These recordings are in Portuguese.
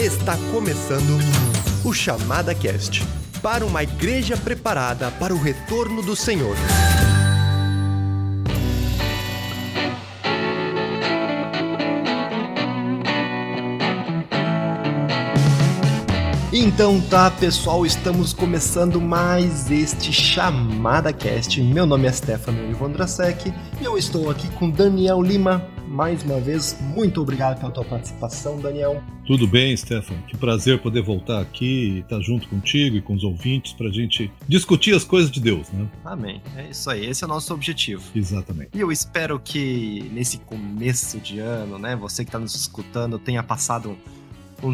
Está começando o Chamada Cast para uma igreja preparada para o retorno do Senhor. Então tá, pessoal, estamos começando mais este Chamada Cast. Meu nome é Stefano Ivandrasek e eu estou aqui com Daniel Lima. Mais uma vez, muito obrigado pela tua participação, Daniel. Tudo bem, Stefano. Que prazer poder voltar aqui e estar junto contigo e com os ouvintes para a gente discutir as coisas de Deus, né? Amém. É isso aí. Esse é o nosso objetivo. Exatamente. E eu espero que nesse começo de ano, né, você que está nos escutando tenha passado um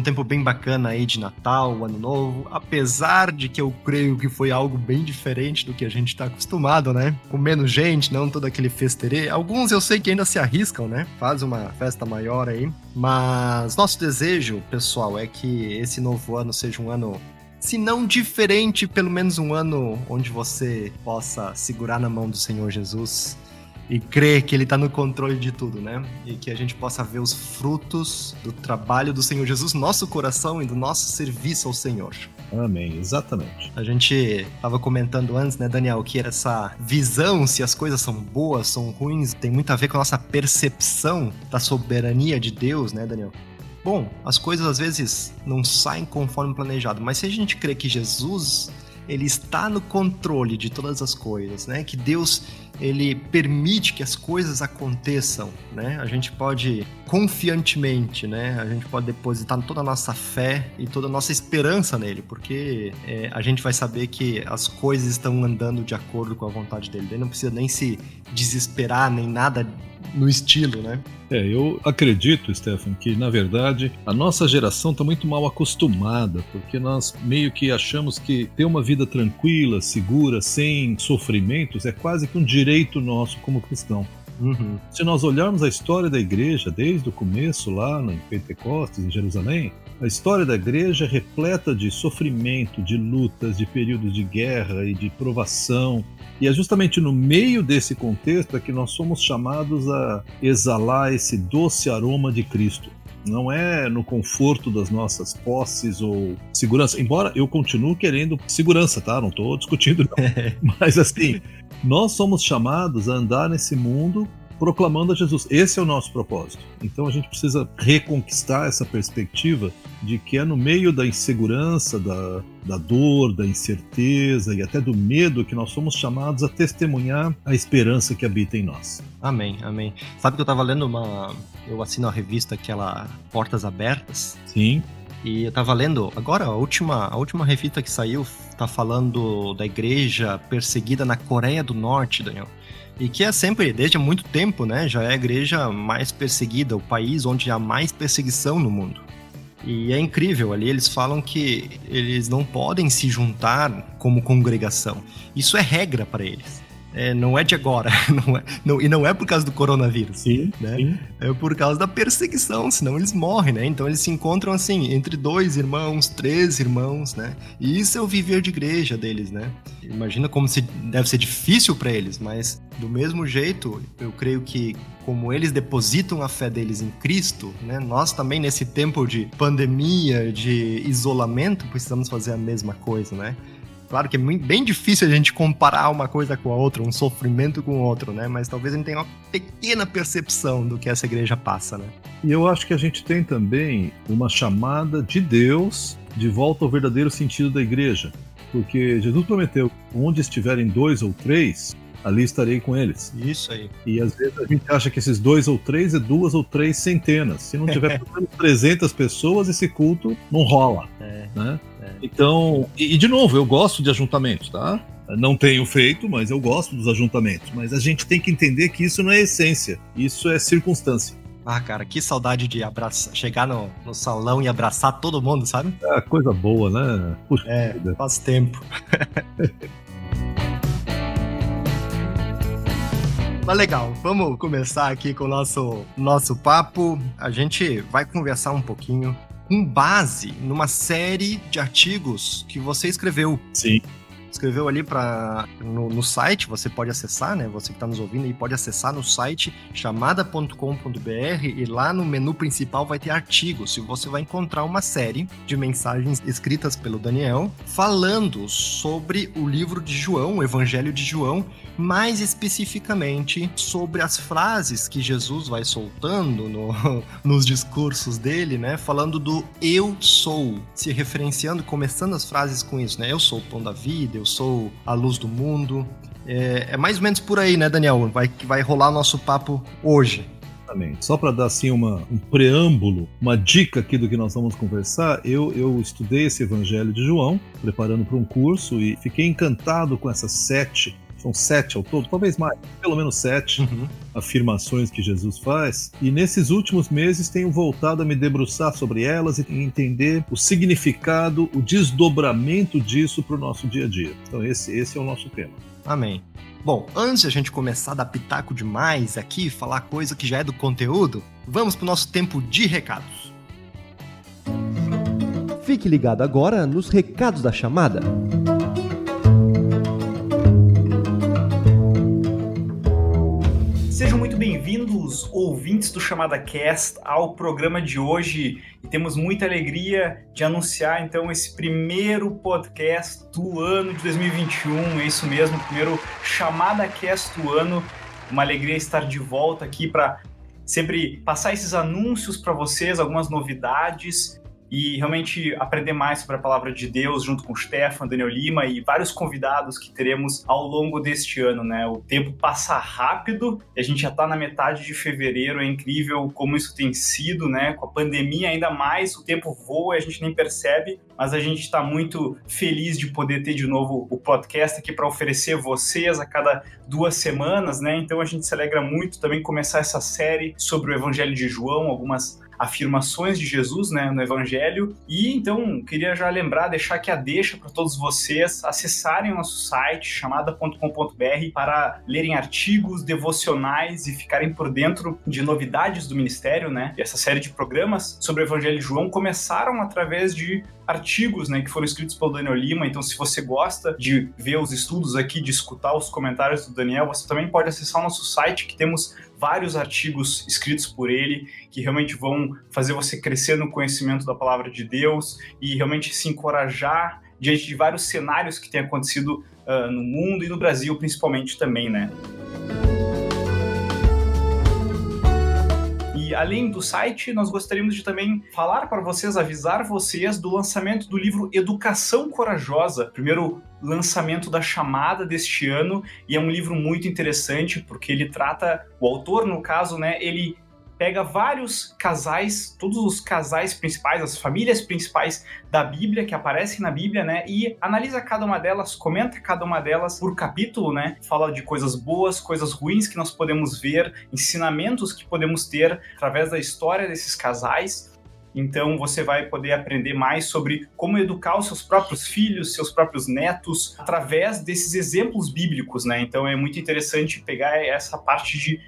tempo bem bacana aí de Natal, Ano Novo, apesar de que eu creio que foi algo bem diferente do que a gente está acostumado, né? Com menos gente, não todo aquele festerê. Alguns eu sei que ainda se arriscam, né? Faz uma festa maior aí. Mas nosso desejo, pessoal, é que esse novo ano seja um ano se não diferente, pelo menos um ano onde você possa segurar na mão do Senhor Jesus e crer que ele está no controle de tudo, né? E que a gente possa ver os frutos do trabalho do Senhor Jesus no nosso coração e do nosso serviço ao Senhor. Amém, exatamente. A gente estava comentando antes, né, Daniel, que essa visão, se as coisas são boas, são ruins, tem muito a ver com a nossa percepção da soberania de Deus, né, Daniel? Bom, as coisas às vezes não saem conforme planejado, mas se a gente crê que Jesus ele está no controle de todas as coisas, né? Que Deus ele permite que as coisas aconteçam, né? A gente pode confiantemente, né? A gente pode depositar toda a nossa fé e toda a nossa esperança nele, porque é, a gente vai saber que as coisas estão andando de acordo com a vontade dele. Ele não precisa nem se desesperar nem nada no estilo, né? É, eu acredito, Stefan, que na verdade a nossa geração está muito mal acostumada, porque nós meio que achamos que ter uma vida tranquila, segura, sem sofrimentos, é quase que um direito nosso como cristão. Uhum. Se nós olharmos a história da igreja desde o começo, lá em Pentecostes, em Jerusalém, a história da igreja é repleta de sofrimento, de lutas, de períodos de guerra e de provação. E é justamente no meio desse contexto é que nós somos chamados a exalar esse doce aroma de Cristo. Não é no conforto das nossas posses ou segurança. Embora eu continue querendo segurança, tá? Não estou discutindo. Não. Mas assim, nós somos chamados a andar nesse mundo proclamando a Jesus. Esse é o nosso propósito. Então a gente precisa reconquistar essa perspectiva de que é no meio da insegurança, da, da dor, da incerteza e até do medo que nós somos chamados a testemunhar a esperança que habita em nós. Amém, amém. Sabe que eu estava lendo uma. Eu assino a revista aquela Portas Abertas. Sim. E eu tava lendo, agora a última, a última revista que saiu tá falando da igreja perseguida na Coreia do Norte, Daniel. E que é sempre, desde muito tempo, né, já é a igreja mais perseguida, o país onde há mais perseguição no mundo. E é incrível ali, eles falam que eles não podem se juntar como congregação. Isso é regra para eles é, não é de agora. Não é, não, e não é por causa do coronavírus. Sim, né? sim. É por causa da perseguição, senão eles morrem, né? Então eles se encontram assim, entre dois irmãos, três irmãos, né? E isso é o viver de igreja deles, né? Imagina como se deve ser difícil para eles, mas do mesmo jeito, eu creio que como eles depositam a fé deles em Cristo, né? Nós também nesse tempo de pandemia, de isolamento, precisamos fazer a mesma coisa, né? Claro que é bem difícil a gente comparar uma coisa com a outra, um sofrimento com o outro, né? Mas talvez a gente tenha uma pequena percepção do que essa igreja passa, né? E eu acho que a gente tem também uma chamada de Deus de volta ao verdadeiro sentido da igreja. Porque Jesus prometeu: onde estiverem dois ou três, ali estarei com eles. Isso aí. E às vezes a gente acha que esses dois ou três é duas ou três centenas. Se não tiver pelo menos 300 pessoas, esse culto não rola. É. Né? Então, e, e de novo, eu gosto de ajuntamentos, tá? Não tenho feito, mas eu gosto dos ajuntamentos. Mas a gente tem que entender que isso não é essência, isso é circunstância. Ah, cara, que saudade de abraçar, chegar no, no salão e abraçar todo mundo, sabe? É coisa boa, né? Puxa é, vida. faz tempo. Mas legal, vamos começar aqui com o nosso, nosso papo. A gente vai conversar um pouquinho com base numa série de artigos que você escreveu. Sim. Escreveu ali para no, no, site, você pode acessar, né? Você que está nos ouvindo aí pode acessar no site chamada.com.br e lá no menu principal vai ter artigos. E você vai encontrar uma série de mensagens escritas pelo Daniel falando sobre o livro de João, o Evangelho de João, mais especificamente sobre as frases que Jesus vai soltando no, nos discursos dele, né? Falando do eu sou, se referenciando, começando as frases com isso, né? Eu sou o pão da vida, eu sou a luz do mundo. É, é mais ou menos por aí, né, Daniel? Vai, que vai rolar nosso papo hoje. Só para dar assim uma, um preâmbulo, uma dica aqui do que nós vamos conversar, eu, eu estudei esse Evangelho de João, preparando para um curso, e fiquei encantado com essas sete são sete ao todo, talvez mais, pelo menos sete uhum. afirmações que Jesus faz. E nesses últimos meses tenho voltado a me debruçar sobre elas e entender o significado, o desdobramento disso para o nosso dia a dia. Então, esse, esse é o nosso tema. Amém. Bom, antes de a gente começar a dar pitaco demais aqui, falar coisa que já é do conteúdo, vamos para o nosso tempo de recados. Fique ligado agora nos recados da chamada. Bem-vindos, ouvintes do Chamada Cast, ao programa de hoje. E temos muita alegria de anunciar então esse primeiro podcast do ano de 2021. É isso mesmo, primeiro Chamada Cast do ano. Uma alegria estar de volta aqui para sempre passar esses anúncios para vocês, algumas novidades e realmente aprender mais sobre a palavra de Deus junto com o Stefan, Daniel Lima e vários convidados que teremos ao longo deste ano, né? O tempo passa rápido e a gente já está na metade de fevereiro, é incrível como isso tem sido, né? Com a pandemia ainda mais, o tempo voa e a gente nem percebe, mas a gente está muito feliz de poder ter de novo o podcast aqui para oferecer vocês a cada duas semanas, né? Então a gente se alegra muito também começar essa série sobre o Evangelho de João, algumas afirmações de Jesus né, no Evangelho. E então queria já lembrar, deixar aqui a deixa para todos vocês acessarem o nosso site chamada.com.br para lerem artigos devocionais e ficarem por dentro de novidades do ministério, né? E essa série de programas sobre o Evangelho de João começaram através de artigos né, que foram escritos pelo Daniel Lima. Então, se você gosta de ver os estudos aqui, de escutar os comentários do Daniel, você também pode acessar o nosso site, que temos vários artigos escritos por ele que realmente vão fazer você crescer no conhecimento da palavra de Deus e realmente se encorajar diante de vários cenários que têm acontecido uh, no mundo e no Brasil principalmente também, né? E além do site, nós gostaríamos de também falar para vocês, avisar vocês do lançamento do livro Educação Corajosa, primeiro lançamento da chamada deste ano, e é um livro muito interessante porque ele trata, o autor, no caso, né, ele pega vários casais, todos os casais principais, as famílias principais da Bíblia que aparecem na Bíblia, né? E analisa cada uma delas, comenta cada uma delas por capítulo, né? Fala de coisas boas, coisas ruins que nós podemos ver, ensinamentos que podemos ter através da história desses casais. Então você vai poder aprender mais sobre como educar os seus próprios filhos, seus próprios netos, através desses exemplos bíblicos, né? Então é muito interessante pegar essa parte de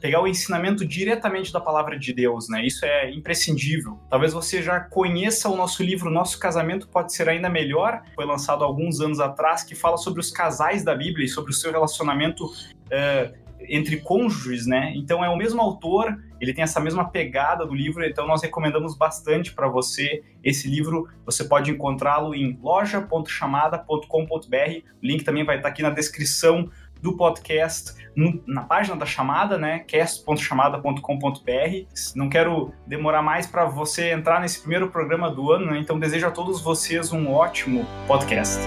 pegar o ensinamento diretamente da palavra de Deus, né? Isso é imprescindível. Talvez você já conheça o nosso livro Nosso Casamento Pode Ser Ainda Melhor, foi lançado alguns anos atrás, que fala sobre os casais da Bíblia e sobre o seu relacionamento uh, entre cônjuges, né? Então é o mesmo autor, ele tem essa mesma pegada do livro, então nós recomendamos bastante para você esse livro. Você pode encontrá-lo em loja.chamada.com.br. O link também vai estar aqui na descrição do podcast no, na página da chamada, né, cast.chamada.com.br. Não quero demorar mais para você entrar nesse primeiro programa do ano, né, então desejo a todos vocês um ótimo podcast.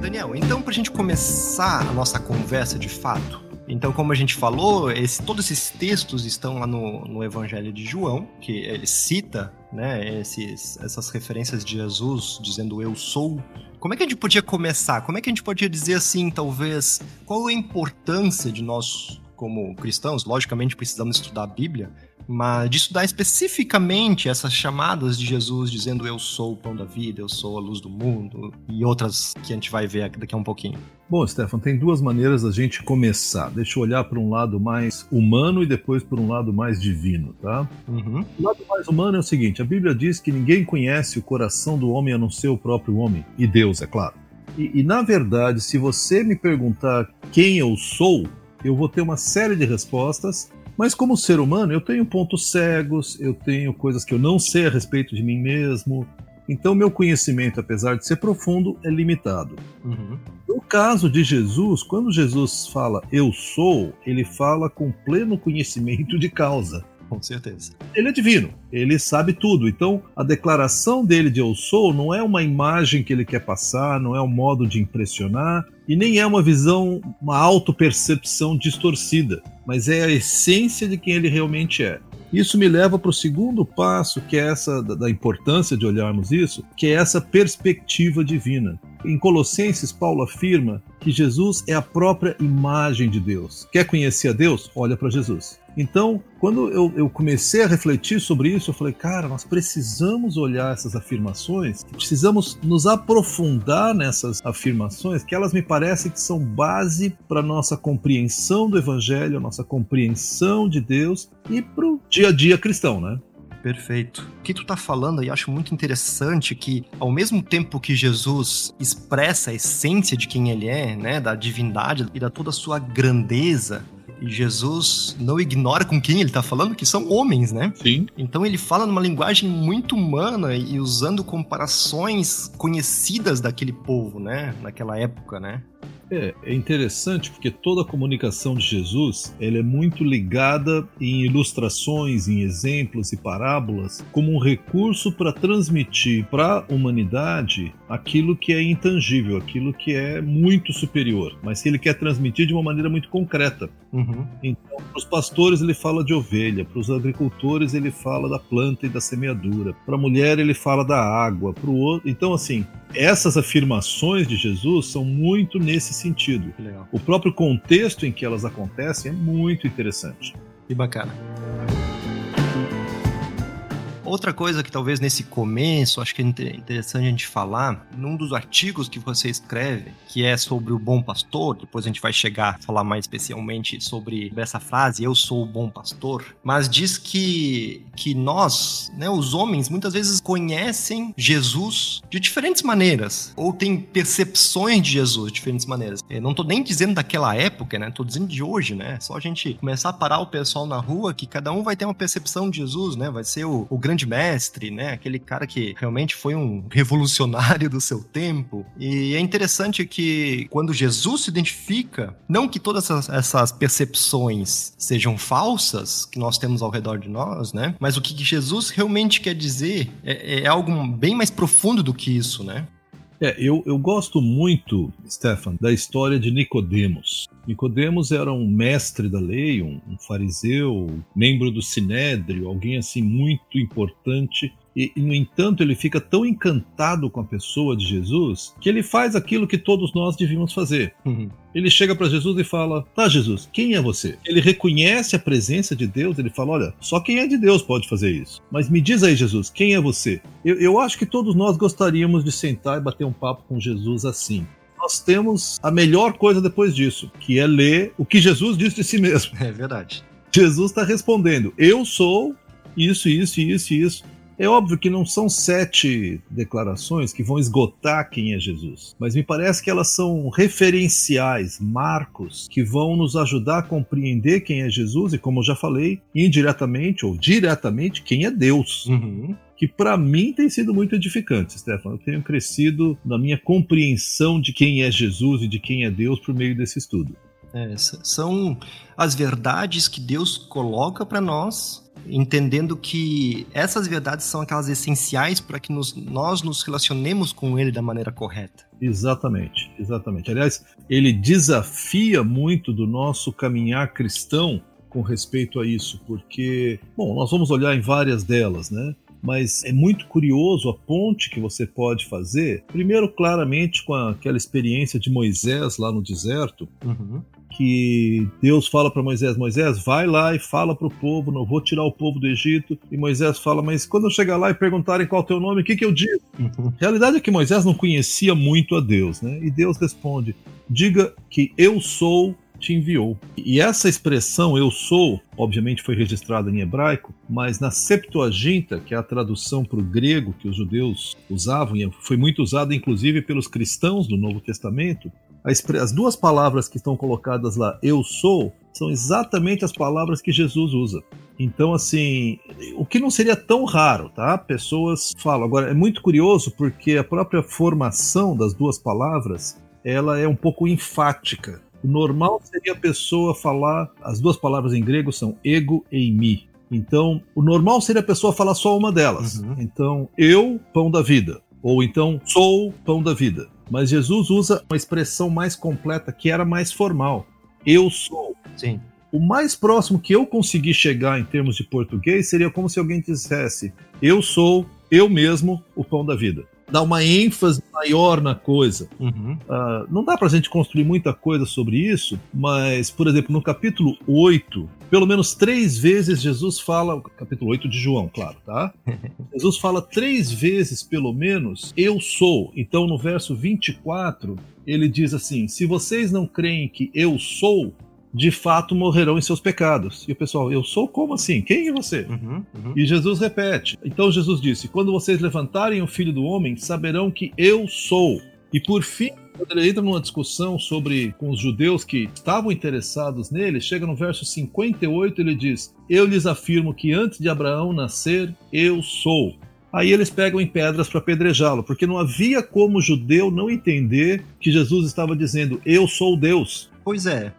Daniel, então para a gente começar a nossa conversa de fato, então, como a gente falou, esse, todos esses textos estão lá no, no Evangelho de João, que ele cita né, esses, essas referências de Jesus dizendo eu sou. Como é que a gente podia começar? Como é que a gente podia dizer assim, talvez, qual a importância de nós, como cristãos? Logicamente precisamos estudar a Bíblia, Mas de estudar especificamente essas chamadas de Jesus dizendo eu sou o pão da vida, eu sou a luz do mundo e outras que a gente vai ver daqui a um pouquinho. Bom, Stefan, tem duas maneiras da gente começar. Deixa eu olhar para um lado mais humano e depois para um lado mais divino, tá? Uhum. O lado mais humano é o seguinte: a Bíblia diz que ninguém conhece o coração do homem a não ser o próprio homem, e Deus, é claro. E, e na verdade, se você me perguntar quem eu sou, eu vou ter uma série de respostas mas como ser humano, eu tenho pontos cegos, eu tenho coisas que eu não sei a respeito de mim mesmo. Então, meu conhecimento, apesar de ser profundo, é limitado. Uhum. No caso de Jesus, quando Jesus fala eu sou, ele fala com pleno conhecimento de causa. Com certeza. Ele é divino, ele sabe tudo. Então, a declaração dele de eu sou não é uma imagem que ele quer passar, não é um modo de impressionar e nem é uma visão, uma autopercepção distorcida, mas é a essência de quem ele realmente é. Isso me leva para o segundo passo, que é essa da importância de olharmos isso, que é essa perspectiva divina. Em Colossenses, Paulo afirma que Jesus é a própria imagem de Deus. Quer conhecer a Deus? Olha para Jesus. Então, quando eu, eu, comecei a refletir sobre isso, eu falei, cara, nós precisamos olhar essas afirmações, precisamos nos aprofundar nessas afirmações, que elas me parecem que são base para nossa compreensão do Evangelho, nossa compreensão de Deus e para o dia a dia cristão, né? Perfeito. O que tu tá falando eu acho muito interessante que, ao mesmo tempo que Jesus expressa a essência de quem ele é, né, da divindade e da toda a sua grandeza, e Jesus não ignora com quem ele está falando, que são homens, né? Sim. Então ele fala numa linguagem muito humana e usando comparações conhecidas daquele povo, né? Naquela época, né? É, é interessante porque toda a comunicação de Jesus ela é muito ligada em ilustrações, em exemplos e parábolas, como um recurso para transmitir para a humanidade aquilo que é intangível, aquilo que é muito superior, mas que ele quer transmitir de uma maneira muito concreta. Uhum. Então, para os pastores ele fala de ovelha, para os agricultores ele fala da planta e da semeadura, para a mulher ele fala da água, para o outro. Então, assim, essas afirmações de Jesus são muito nesse sentido. O próprio contexto em que elas acontecem é muito interessante. Que bacana. Outra coisa que talvez nesse começo, acho que é interessante a gente falar, num dos artigos que você escreve, que é sobre o bom pastor, depois a gente vai chegar a falar mais especialmente sobre essa frase, eu sou o bom pastor, mas diz que, que nós, né, os homens, muitas vezes conhecem Jesus de diferentes maneiras, ou têm percepções de Jesus de diferentes maneiras. Eu não estou nem dizendo daquela época, né, tô dizendo de hoje, né, só a gente começar a parar o pessoal na rua, que cada um vai ter uma percepção de Jesus, né, vai ser o, o grande grande mestre, né? Aquele cara que realmente foi um revolucionário do seu tempo. E é interessante que quando Jesus se identifica, não que todas essas, percepções sejam falsas que nós temos ao redor de nós, né? Mas o que Jesus realmente quer dizer é, é algo bem mais profundo do que isso, né? É, eu, eu gosto muito, Stefan, da história de Nicodemos. Nicodemos era um mestre da lei, um, um fariseu, membro do sinédrio, alguém assim muito importante e, e, no entanto, ele fica tão encantado com a pessoa de Jesus que ele faz aquilo que todos nós devíamos fazer. Uhum. Ele chega para Jesus e fala: Tá, Jesus, quem é você? Ele reconhece a presença de Deus, ele fala: Olha, só quem é de Deus pode fazer isso. Mas me diz aí, Jesus, quem é você? Eu, eu acho que todos nós gostaríamos de sentar e bater um papo com Jesus assim nós temos a melhor coisa depois disso, que é ler o que Jesus disse de si mesmo. É verdade. Jesus está respondendo: Eu sou isso, isso, isso, isso. É óbvio que não são sete declarações que vão esgotar quem é Jesus, mas me parece que elas são referenciais, marcos, que vão nos ajudar a compreender quem é Jesus e, como eu já falei, indiretamente ou diretamente, quem é Deus. Uhum que para mim tem sido muito edificante, Stefano. Eu tenho crescido na minha compreensão de quem é Jesus e de quem é Deus por meio desse estudo. É, são as verdades que Deus coloca para nós entendendo que essas verdades são aquelas essenciais para que nos, nós nos relacionemos com ele da maneira correta. Exatamente, exatamente. Aliás, ele desafia muito do nosso caminhar cristão com respeito a isso, porque, bom, nós vamos olhar em várias delas, né? Mas é muito curioso a ponte que você pode fazer. Primeiro, claramente, com aquela experiência de Moisés lá no deserto, Uhum. que Deus fala para Moisés: Moisés, vai lá e fala para o povo, não vou tirar o povo do Egito. E Moisés fala: Mas quando eu chegar lá e perguntarem qual é o teu nome, o que, que eu digo? Uhum. A realidade é que Moisés não conhecia muito a Deus, né? E Deus responde: Diga que eu sou te enviou. E essa expressão eu sou, obviamente foi registrada em hebraico, mas na Septuaginta, que é a tradução para o grego que os judeus usavam, e foi muito usada inclusive pelos cristãos do Novo Testamento, as duas palavras que estão colocadas lá, eu sou, são exatamente as palavras que Jesus usa. Então, assim, o que não seria tão raro, tá? Pessoas falam. Agora, é muito curioso porque a própria formação das duas palavras ela é um pouco enfática. O normal seria a pessoa falar, as duas palavras em grego são ego e mi. Então, o normal seria a pessoa falar só uma delas. Uhum. Então, eu, pão da vida. Ou então, sou pão da vida. Mas Jesus usa uma expressão mais completa, que era mais formal. Eu sou. Sim. O mais próximo que eu consegui chegar em termos de português seria como se alguém dissesse: Eu sou eu mesmo o pão da vida dá uma ênfase maior na coisa. Uhum. Uh, não dá pra gente construir muita coisa sobre isso, mas, por exemplo, no capítulo 8, pelo menos três vezes Jesus fala, capítulo 8 de João, claro, tá? Jesus fala três vezes, pelo menos, eu sou. Então, no verso 24, ele diz assim: Se vocês não creem que eu sou, de fato morrerão em seus pecados. E o pessoal, eu sou como assim? Quem é você? Uhum, uhum. E Jesus repete. Então Jesus disse: Quando vocês levantarem o filho do homem, saberão que eu sou. E por fim, quando ele entra numa discussão sobre com os judeus que estavam interessados nele, chega no verso 58, ele diz: Eu lhes afirmo que antes de Abraão nascer, eu sou. Aí eles pegam em pedras para apedrejá-lo, porque não havia como o judeu não entender que Jesus estava dizendo: Eu sou Deus. Pois é,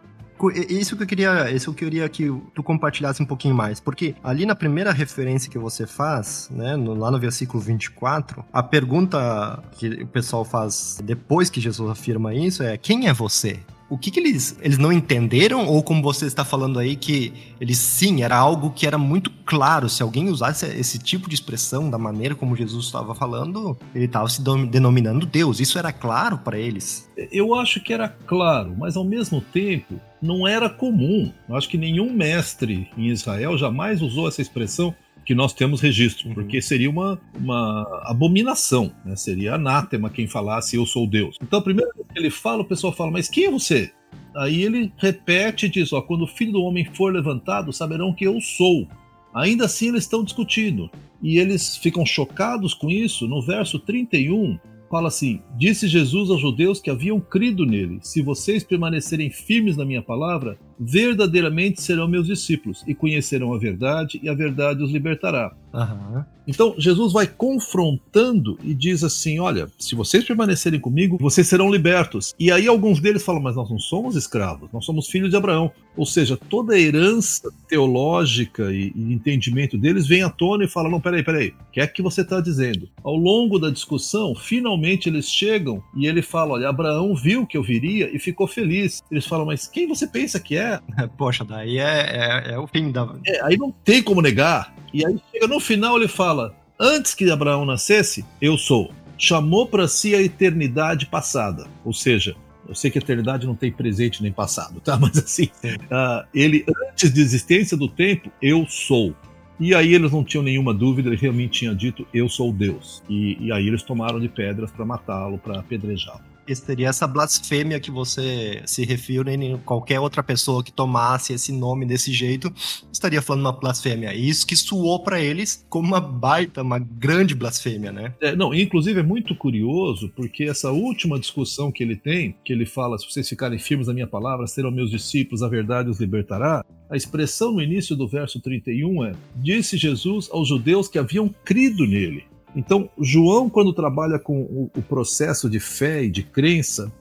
isso que eu queria, isso que eu queria que tu compartilhasse um pouquinho mais, porque ali na primeira referência que você faz, né, no, lá no versículo 24, a pergunta que o pessoal faz depois que Jesus afirma isso é: quem é você? O que, que eles, eles não entenderam? Ou como você está falando aí, que eles sim, era algo que era muito claro. Se alguém usasse esse tipo de expressão da maneira como Jesus estava falando, ele estava se denominando Deus. Isso era claro para eles? Eu acho que era claro, mas ao mesmo tempo não era comum. Eu acho que nenhum mestre em Israel jamais usou essa expressão que nós temos registro, Uhum. porque seria uma, uma abominação, né? seria anátema quem falasse eu sou Deus. Então, a primeira vez que ele fala, o pessoal fala, mas quem é você? Aí ele repete e diz: ó, quando o filho do homem for levantado, saberão que eu sou. Ainda assim, eles estão discutindo. E eles ficam chocados com isso. No verso 31, fala assim: Disse Jesus aos judeus que haviam crido nele: Se vocês permanecerem firmes na minha palavra, verdadeiramente serão meus discípulos e conhecerão a verdade, e a verdade os libertará. Aham. Então Jesus vai confrontando e diz assim: Olha, se vocês permanecerem comigo, vocês serão libertos. E aí alguns deles falam: Mas nós não somos escravos, nós somos filhos de Abraão. Ou seja, toda a herança teológica e, e entendimento deles vem à tona e fala: Não, peraí, peraí, o que é que você está dizendo? Ao longo da discussão, finalmente eles chegam e ele fala: Olha, Abraão viu que eu viria e ficou feliz. Eles falam: Mas quem você pensa que é? Poxa, daí é, é, é o fim da. É, aí não tem como negar. E aí chega no final ele fala: Antes que Abraão nascesse, eu sou. Chamou para si a eternidade passada. Ou seja, eu sei que a eternidade não tem presente nem passado, tá? Mas assim, uh, ele, antes da existência do tempo, eu sou. E aí eles não tinham nenhuma dúvida, ele realmente tinha dito, eu sou Deus. E, e aí eles tomaram de pedras para matá-lo, para apedrejá-lo. Esse teria essa blasfêmia que você se refere qualquer outra pessoa que tomasse esse nome desse jeito estaria falando uma blasfêmia. E isso que suou para eles como uma baita, uma grande blasfêmia, né? É, não, inclusive é muito curioso porque essa última discussão que ele tem, que ele fala: se vocês ficarem firmes na minha palavra, serão meus discípulos, a verdade os libertará. A expressão no início do verso 31 é: Disse Jesus aos judeus que haviam crido nele. Então, João, quando trabalha com o, o, processo de fé e de crença,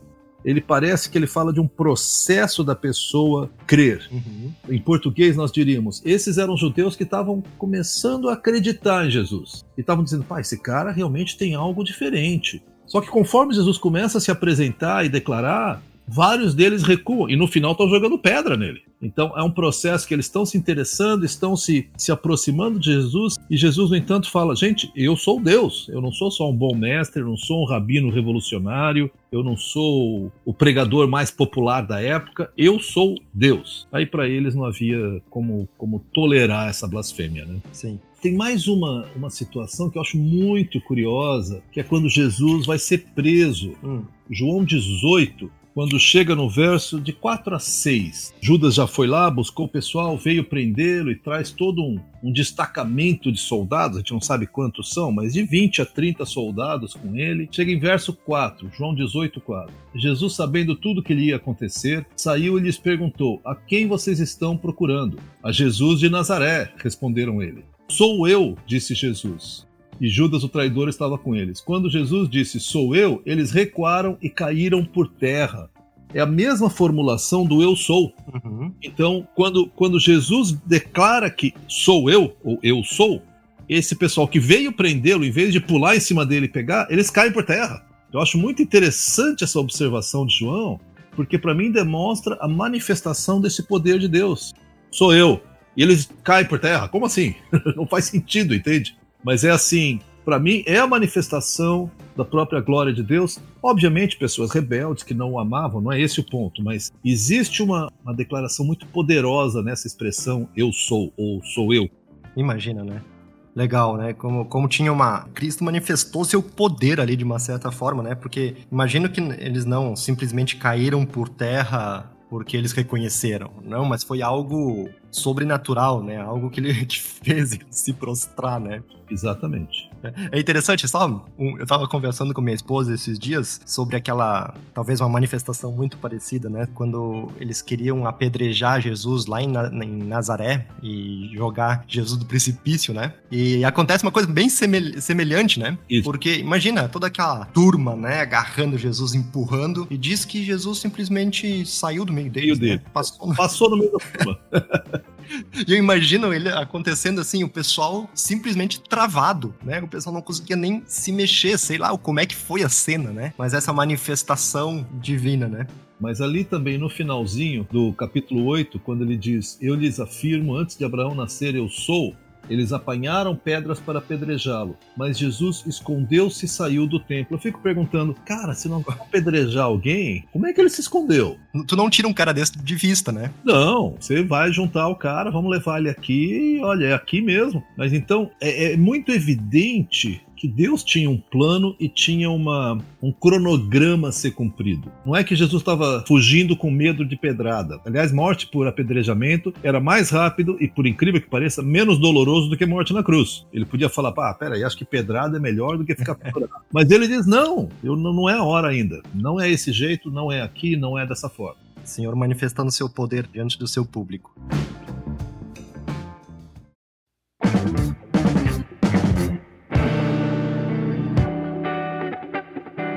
ele parece que ele fala de um processo da pessoa crer. Uhum. Em português, nós diríamos: esses eram judeus que estavam começando a acreditar em Jesus. E estavam dizendo: pai, esse cara realmente tem algo diferente. Só que conforme Jesus começa a se apresentar e declarar, vários deles recuam e no final estão jogando pedra nele. Então é um processo que eles estão se interessando, estão se, se aproximando de Jesus, e Jesus, no entanto, fala: gente, eu sou Deus, eu não sou só um bom mestre, eu não sou um rabino revolucionário, eu não sou o pregador mais popular da época, eu sou Deus. Aí para eles não havia como, como tolerar essa blasfêmia, né? Sim. Tem mais uma, uma situação que eu acho muito curiosa, que é quando Jesus vai ser preso. Hum. João 18, quando chega no verso de 4 a 6. Judas já foi lá, buscou o pessoal, veio prendê-lo e traz todo um, um, destacamento de soldados, a gente não sabe quantos são, mas de 20 a 30 soldados com ele. Chega em verso 4, João 18, 4. Jesus, sabendo tudo que lhe ia acontecer, saiu e lhes perguntou: A quem vocês estão procurando? A Jesus de Nazaré, responderam ele. Sou eu, disse Jesus e Judas o traidor estava com eles. Quando Jesus disse sou eu, eles recuaram e caíram por terra. É a mesma formulação do eu sou. Uhum. Então, quando, quando Jesus declara que sou eu, ou eu sou, esse pessoal que veio prendê-lo, em vez de pular em cima dele e pegar, eles caem por terra. Eu acho muito interessante essa observação de João, porque para mim demonstra a manifestação desse poder de Deus. Sou eu. E eles caem por terra. Como assim? Não faz sentido, entende? Mas é assim, para mim é a manifestação da própria glória de Deus. Obviamente, pessoas rebeldes que não o amavam, não é esse o ponto, mas existe uma, uma declaração muito poderosa nessa expressão eu sou ou sou eu. Imagina, né? Legal, né? Como, como tinha uma. Cristo manifestou seu poder ali de uma certa forma, né? Porque imagino que eles não simplesmente caíram por terra porque eles reconheceram. Não, mas foi algo sobrenatural, né? Algo que ele fez se prostrar, né? Exatamente. É interessante, só um, eu tava conversando com minha esposa esses dias sobre aquela, talvez uma manifestação muito parecida, né? Quando eles queriam apedrejar Jesus lá em, em Nazaré e jogar Jesus do precipício, né? E acontece uma coisa bem semelhante, né? Isso. Porque imagina toda aquela turma, né, agarrando Jesus, empurrando, e diz que Jesus simplesmente saiu do meio deles, dele. Né? Passou, Passou no meio da turma. E eu imagino ele acontecendo assim, o pessoal simplesmente travado, né? O pessoal não conseguia nem se mexer, sei lá como é que foi a cena, né? Mas essa manifestação divina, né? Mas ali também no finalzinho do capítulo 8, quando ele diz: Eu lhes afirmo, antes de Abraão nascer, eu sou, eles apanharam pedras para apedrejá-lo, mas Jesus escondeu-se e saiu do templo. Eu fico perguntando, cara, se não vai apedrejar alguém, como é que ele se escondeu? Tu não tira um cara desse de vista, né? Não, você vai juntar o cara, vamos levar ele aqui, olha, é aqui mesmo. Mas então é, é muito evidente que Deus tinha um plano e tinha uma, um cronograma a ser cumprido. Não é que Jesus estava fugindo com medo de pedrada. Aliás, morte por apedrejamento era mais rápido e, por incrível que pareça, menos doloroso do que morte na cruz. Ele podia falar, pá, peraí, acho que pedrada é melhor do que ficar pedrada. Mas ele diz, não, eu, não é a hora ainda. Não é esse jeito, não é aqui, não é dessa forma. Senhor manifestando seu poder diante do seu público.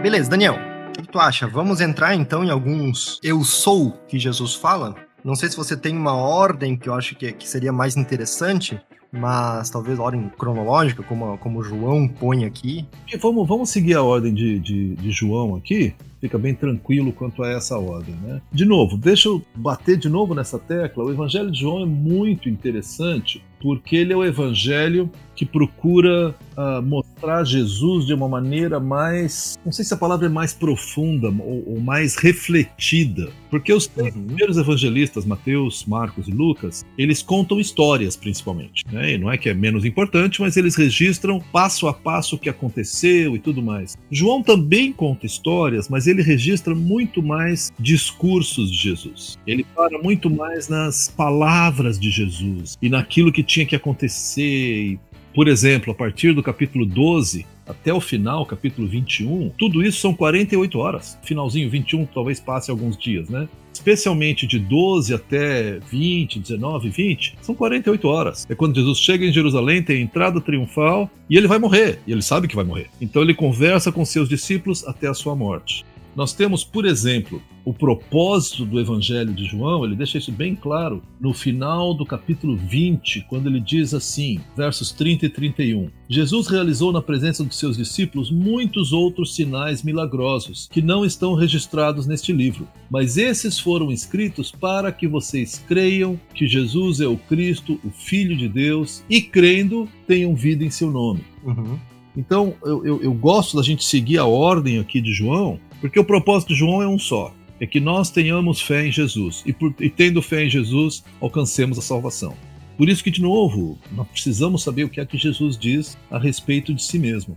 Beleza, Daniel. O que tu acha? Vamos entrar então em alguns eu sou que Jesus fala? Não sei se você tem uma ordem que eu acho que, que seria mais interessante, mas talvez ordem cronológica, como, como João põe aqui. Vamos, vamos seguir a ordem de, de, de João aqui, fica bem tranquilo quanto a essa ordem. Né? De novo, deixa eu bater de novo nessa tecla. O Evangelho de João é muito interessante porque ele é o evangelho que procura uh, mostrar Jesus de uma maneira mais, não sei se a palavra é mais profunda ou, ou mais refletida, porque os uhum. primeiros evangelistas, Mateus, Marcos e Lucas, eles contam histórias principalmente, né? E não é que é menos importante, mas eles registram passo a passo o que aconteceu e tudo mais. João também conta histórias, mas ele registra muito mais discursos de Jesus. Ele para muito mais nas palavras de Jesus e naquilo que tinha que acontecer. Por exemplo, a partir do capítulo 12 até o final, capítulo 21, tudo isso são 48 horas. Finalzinho 21 talvez passe alguns dias, né? Especialmente de 12 até 20, 19, 20, são 48 horas. É quando Jesus chega em Jerusalém, tem entrada triunfal e ele vai morrer. E ele sabe que vai morrer. Então ele conversa com seus discípulos até a sua morte. Nós temos, por exemplo, o propósito do Evangelho de João, ele deixa isso bem claro no final do capítulo 20, quando ele diz assim, versos 30 e 31. Jesus realizou na presença dos seus discípulos muitos outros sinais milagrosos que não estão registrados neste livro, mas esses foram escritos para que vocês creiam que Jesus é o Cristo, o Filho de Deus, e crendo tenham vida em seu nome. Uhum. Então eu, eu, eu gosto da gente seguir a ordem aqui de João, porque o propósito de João é um só: é que nós tenhamos fé em Jesus e, por, e tendo fé em Jesus, alcancemos a salvação. Por isso que, de novo, nós precisamos saber o que é que Jesus diz a respeito de si mesmo.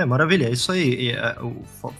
É, maravilha, é isso aí. É,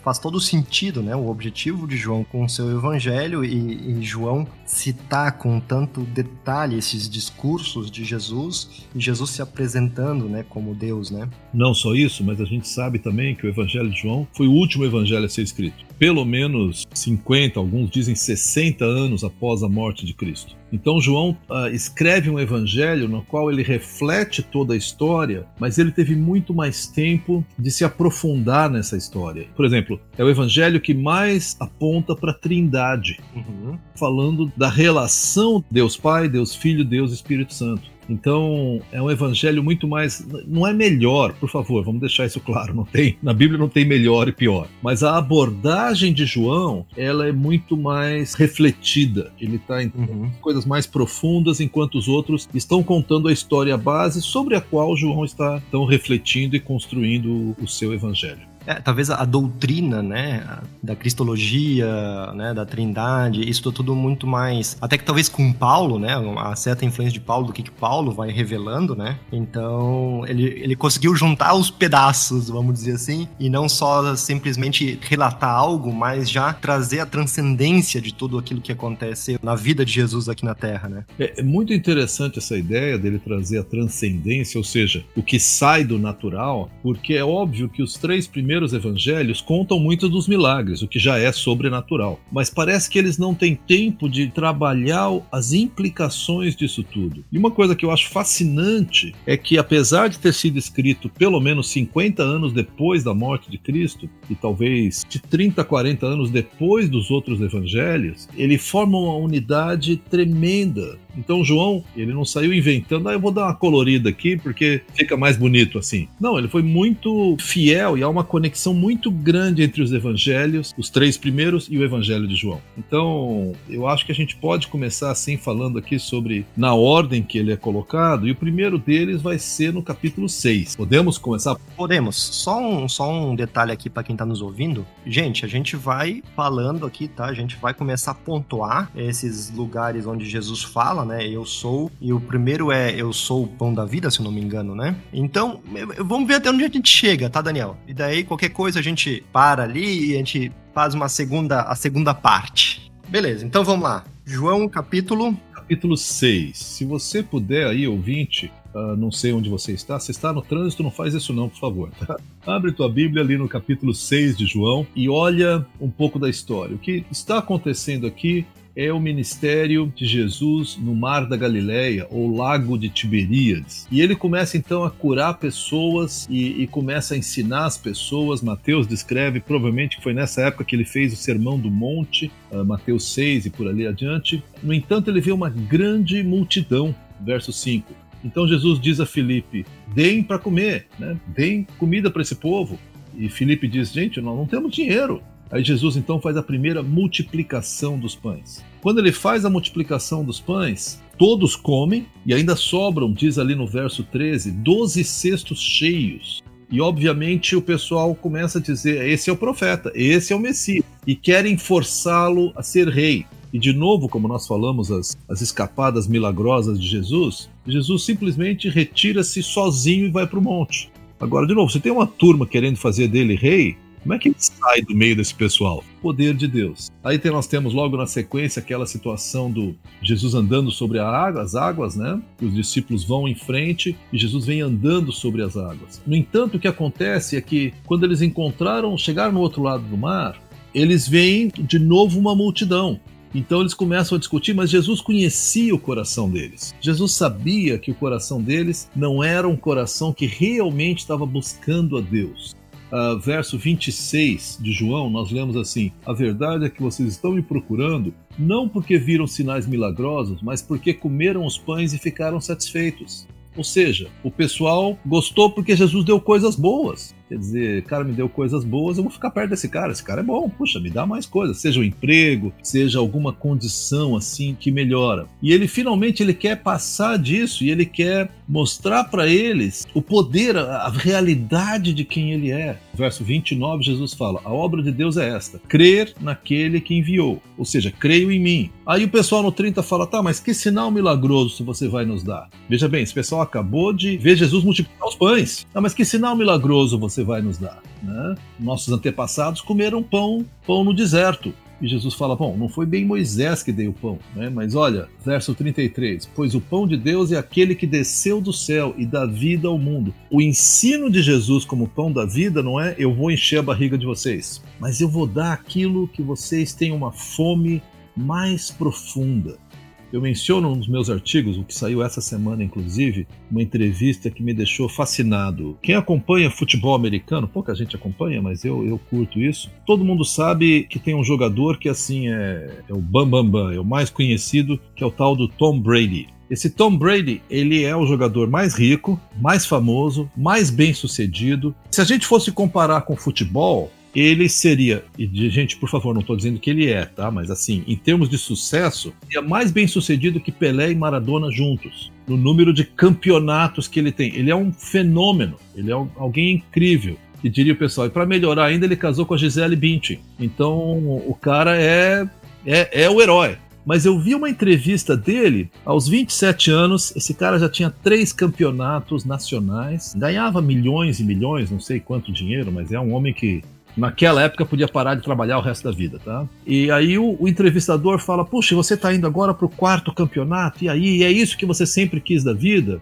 faz todo sentido, né? O objetivo de João com o seu evangelho e, e, João citar com tanto detalhe esses discursos de Jesus e Jesus se apresentando, né, como Deus, né? Não só isso, mas a gente sabe também que o evangelho de João foi o último evangelho a ser escrito. Pelo menos 50, alguns dizem 60 anos após a morte de Cristo. Então João uh, escreve um evangelho no qual ele reflete toda a história, mas ele teve muito mais tempo de se aprofundar nessa história. Por exemplo, é o evangelho que mais aponta para a Trindade, uhum. falando da relação Deus Pai, Deus Filho, Deus Espírito Santo. Então, é um evangelho muito mais. Não é melhor, por favor, vamos deixar isso claro. Não tem, na Bíblia não tem melhor e pior. Mas a abordagem de João, ela é muito mais refletida. Ele está em uhum. coisas mais profundas, enquanto os outros estão contando a história base sobre a qual João está tão refletindo e construindo o seu evangelho é, talvez a, doutrina, né, da cristologia, né, da trindade, isso tudo muito mais, até que talvez com Paulo, né, a certa influência de Paulo, do que, que Paulo vai revelando, né, então ele, ele conseguiu juntar os pedaços, vamos dizer assim, e não só simplesmente relatar algo, mas já trazer a transcendência de tudo aquilo que acontece na vida de Jesus aqui na Terra, né. É, é muito interessante essa ideia dele trazer a transcendência, ou seja, o que sai do natural, porque é óbvio que os três primeiros primeiros evangelhos contam muito dos milagres, o que já é sobrenatural. Mas parece que eles não têm tempo de trabalhar as implicações disso tudo. E uma coisa que eu acho fascinante é que, apesar de ter sido escrito pelo menos 50 anos depois da morte de Cristo, e talvez de 30 a 40 anos depois dos outros evangelhos, ele forma uma unidade tremenda então João, ele não saiu inventando, ah, eu vou dar uma colorida aqui porque fica mais bonito assim. Não, ele foi muito fiel e há uma conexão muito grande entre os evangelhos, os três primeiros e o evangelho de João. Então, eu acho que a gente pode começar assim falando aqui sobre na ordem que ele é colocado, e o primeiro deles vai ser no capítulo 6. Podemos começar? Podemos. Só um, só um detalhe aqui para quem tá nos ouvindo. Gente, a gente vai falando aqui, tá? A gente vai começar a pontuar esses lugares onde Jesus fala, né? Eu sou. E o primeiro é Eu sou o pão da vida, se eu não me engano, né? Então, vamos ver até onde a gente chega, tá, Daniel? E daí, qualquer coisa, a gente para ali e a gente faz uma segunda, a segunda parte. Beleza, então vamos lá. João, capítulo. Capítulo 6. Se você puder aí, ouvinte, Uh, não sei onde você está. Se está no trânsito, não faz isso não, por favor. Tá? Abre tua Bíblia ali no capítulo 6 de João e olha um pouco da história. O que está acontecendo aqui é o ministério de Jesus no Mar da Galileia, ou Lago de Tiberíades. E ele começa então a curar pessoas e, e, começa a ensinar as pessoas. Mateus descreve, provavelmente que foi nessa época que ele fez o Sermão do Monte, uh, Mateus 6 e por ali adiante. No entanto, ele vê uma grande multidão, verso 5. Então Jesus diz a Filipe: deem para comer, né? deem comida para esse povo. E Filipe diz: gente, nós não temos dinheiro. Aí Jesus então faz a primeira multiplicação dos pães. Quando ele faz a multiplicação dos pães, todos comem e ainda sobram, diz ali no verso 13, 12 cestos cheios. E obviamente o pessoal começa a dizer: esse é o profeta, esse é o Messias, e querem forçá-lo a ser rei. E de novo, como nós falamos, as, as escapadas milagrosas de Jesus, Jesus simplesmente retira-se sozinho e vai para o monte. Agora, de novo, você tem uma turma querendo fazer dele rei, como é que ele sai do meio desse pessoal? Poder de Deus. Aí nós temos logo na sequência aquela situação do Jesus andando sobre água, as águas, né? Os discípulos vão em frente e Jesus vem andando sobre as águas. No entanto, o que acontece é que quando eles encontraram, chegaram no outro lado do mar, eles veem de novo uma multidão. Então eles começam a discutir, mas Jesus conhecia o coração deles. Jesus sabia que o coração deles não era um coração que realmente estava buscando a Deus. Uh, verso 26 de João, nós lemos assim: A verdade é que vocês estão me procurando não porque viram sinais milagrosos, mas porque comeram os pães e ficaram satisfeitos. Ou seja, o pessoal gostou porque Jesus deu coisas boas. Quer dizer, cara me deu coisas boas, eu vou ficar perto desse cara. Esse cara é bom, puxa, me dá mais coisas. Seja um emprego, seja alguma condição assim que melhora. E ele finalmente ele quer passar disso e ele quer mostrar para eles o poder, a, realidade de quem ele é. Verso 29, Jesus fala: A obra de Deus é esta: crer naquele que enviou. Ou seja, creio em mim. Aí o pessoal no 30 fala: tá, mas que sinal milagroso você vai nos dar? Veja bem, esse pessoal acabou de ver Jesus multiplicar os pães. Ah, mas que sinal milagroso você vai nos dar? Né? Nossos antepassados comeram pão, pão no deserto. E Jesus fala: Bom, não foi bem Moisés que deu o pão, né? mas olha, verso 33: Pois o pão de Deus é aquele que desceu do céu e dá vida ao mundo. O ensino de Jesus como pão da vida não é eu vou encher a barriga de vocês, mas eu vou dar aquilo que vocês têm uma fome mais profunda. Eu menciono nos meus artigos, o que saiu essa semana, inclusive, uma entrevista que me deixou fascinado. Quem acompanha futebol americano, pouca gente acompanha, mas eu, eu curto isso. Todo mundo sabe que tem um jogador que, assim, é, é o Bam Bam Bam, é o mais conhecido, que é o tal do Tom Brady. Esse Tom Brady, ele é o jogador mais rico, mais famoso, mais bem sucedido. Se a gente fosse comparar com futebol, ele seria, e gente, por favor, não estou dizendo que ele é, tá? Mas assim, em termos de sucesso, seria mais bem sucedido que Pelé e Maradona juntos, no número de campeonatos que ele tem. Ele é um fenômeno, ele é um, alguém incrível. E diria o pessoal, e para melhorar ainda, ele casou com a Gisele Bündchen. Então, o cara é, é, é o herói. Mas eu vi uma entrevista dele, aos 27 anos, esse cara já tinha três campeonatos nacionais, ganhava milhões e milhões, não sei quanto dinheiro, mas é um homem que naquela época podia parar de trabalhar o resto da vida, tá? E aí o, o entrevistador fala: Puxa, você está indo agora para o quarto campeonato, e aí é isso que você sempre quis da vida?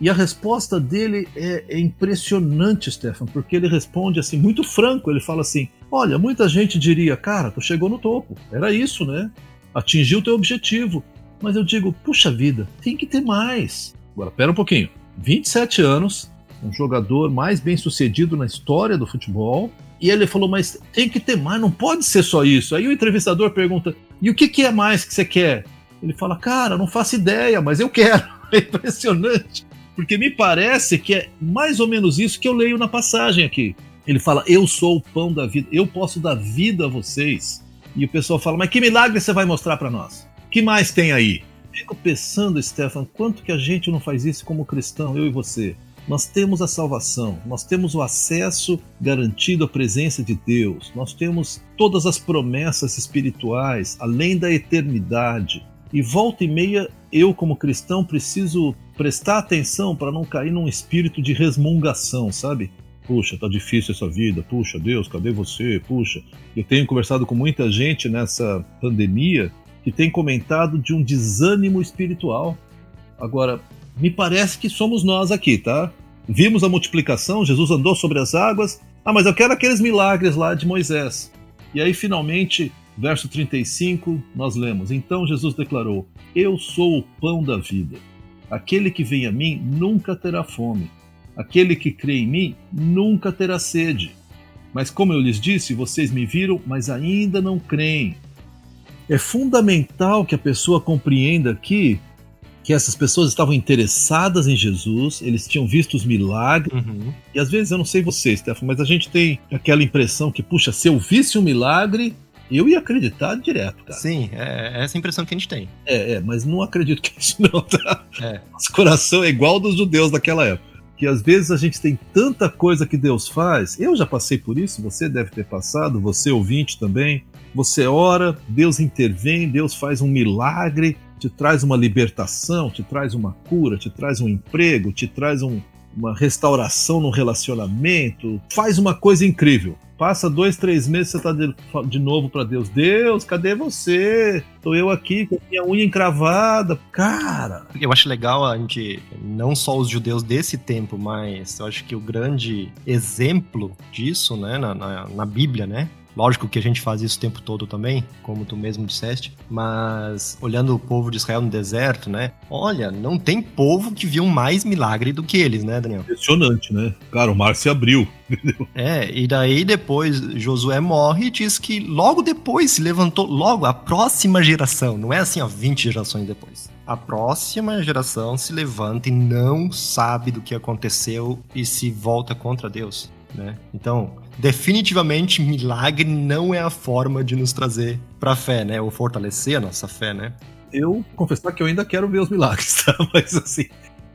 E a resposta dele é, é, impressionante, Stefan, porque ele responde assim, muito franco. Ele fala assim: Olha, muita gente diria, cara, tu chegou no topo, era isso, né? Atingiu o teu objetivo. Mas eu digo, puxa vida, tem que ter mais. Agora, pera um pouquinho. 27 anos, um jogador mais bem sucedido na história do futebol, e ele falou, mas tem que ter mais, não pode ser só isso. Aí o entrevistador pergunta, e o que, que é mais que você quer? Ele fala, cara, não faço ideia, mas eu quero. É impressionante. Porque me parece que é mais ou menos isso que eu leio na passagem aqui. Ele fala, eu sou o pão da vida, eu posso dar vida a vocês. E o pessoal fala, mas que milagre você vai mostrar para nós? que mais tem aí? Fico pensando, Stefan, quanto que a gente não faz isso como cristão, eu e você? Nós temos a salvação, nós temos o acesso garantido à presença de Deus, nós temos todas as promessas espirituais, além da eternidade. E volta e meia, eu, como cristão, preciso prestar atenção para não cair num espírito de resmungação, sabe? Puxa, tá difícil essa vida. Puxa, Deus, cadê você? Puxa, eu tenho conversado com muita gente nessa pandemia que tem comentado de um desânimo espiritual. Agora, me parece que somos nós aqui, tá? Vimos a multiplicação, Jesus andou sobre as águas. Ah, mas eu quero aqueles milagres lá de Moisés. E aí, finalmente, verso 35, nós lemos: Então Jesus declarou: Eu sou o pão da vida. Aquele que vem a mim nunca terá fome. Aquele que crê em mim nunca terá sede. Mas, como eu lhes disse, vocês me viram, mas ainda não creem. É fundamental que a pessoa compreenda aqui que essas pessoas estavam interessadas em Jesus, eles tinham visto os milagres. Uhum. E às vezes, eu não sei você, Stefan, mas a gente tem aquela impressão que, puxa, se eu visse um milagre, eu ia acreditar direto, cara. Sim, é, é essa impressão que a gente tem. É, é mas não acredito que isso não, tá? É. Nosso coração é igual dos judeus daquela época. Que às vezes a gente tem tanta coisa que Deus faz. Eu já passei por isso, você deve ter passado, você ouvinte também. Você ora, Deus intervém, Deus faz um milagre, te traz uma libertação, te traz uma cura, te traz um emprego, te traz um, uma restauração no relacionamento, faz uma coisa incrível. Passa dois, três meses, você está de, de novo para Deus. Deus, cadê você? Tô eu aqui com minha unha encravada. Cara! Eu acho legal a gente, não só os judeus desse tempo, mas eu acho que o grande exemplo disso, né, na, na, na Bíblia, né, Lógico que a gente faz isso o tempo todo também, como tu mesmo disseste, mas olhando o povo de Israel no deserto, né? Olha, não tem povo que viu mais milagre do que eles, né, Daniel? Impressionante, né? Cara, o mar se abriu. É, e daí depois Josué morre e diz que logo depois se levantou, logo a próxima geração, não é assim, ó, 20 gerações depois. A próxima geração se levanta e não sabe do que aconteceu e se volta contra Deus, né? Então, definitivamente milagre não é a forma de nos trazer para fé, né? Ou fortalecer a nossa fé, né? Eu confessar que eu ainda quero ver os milagres, tá? Mas assim,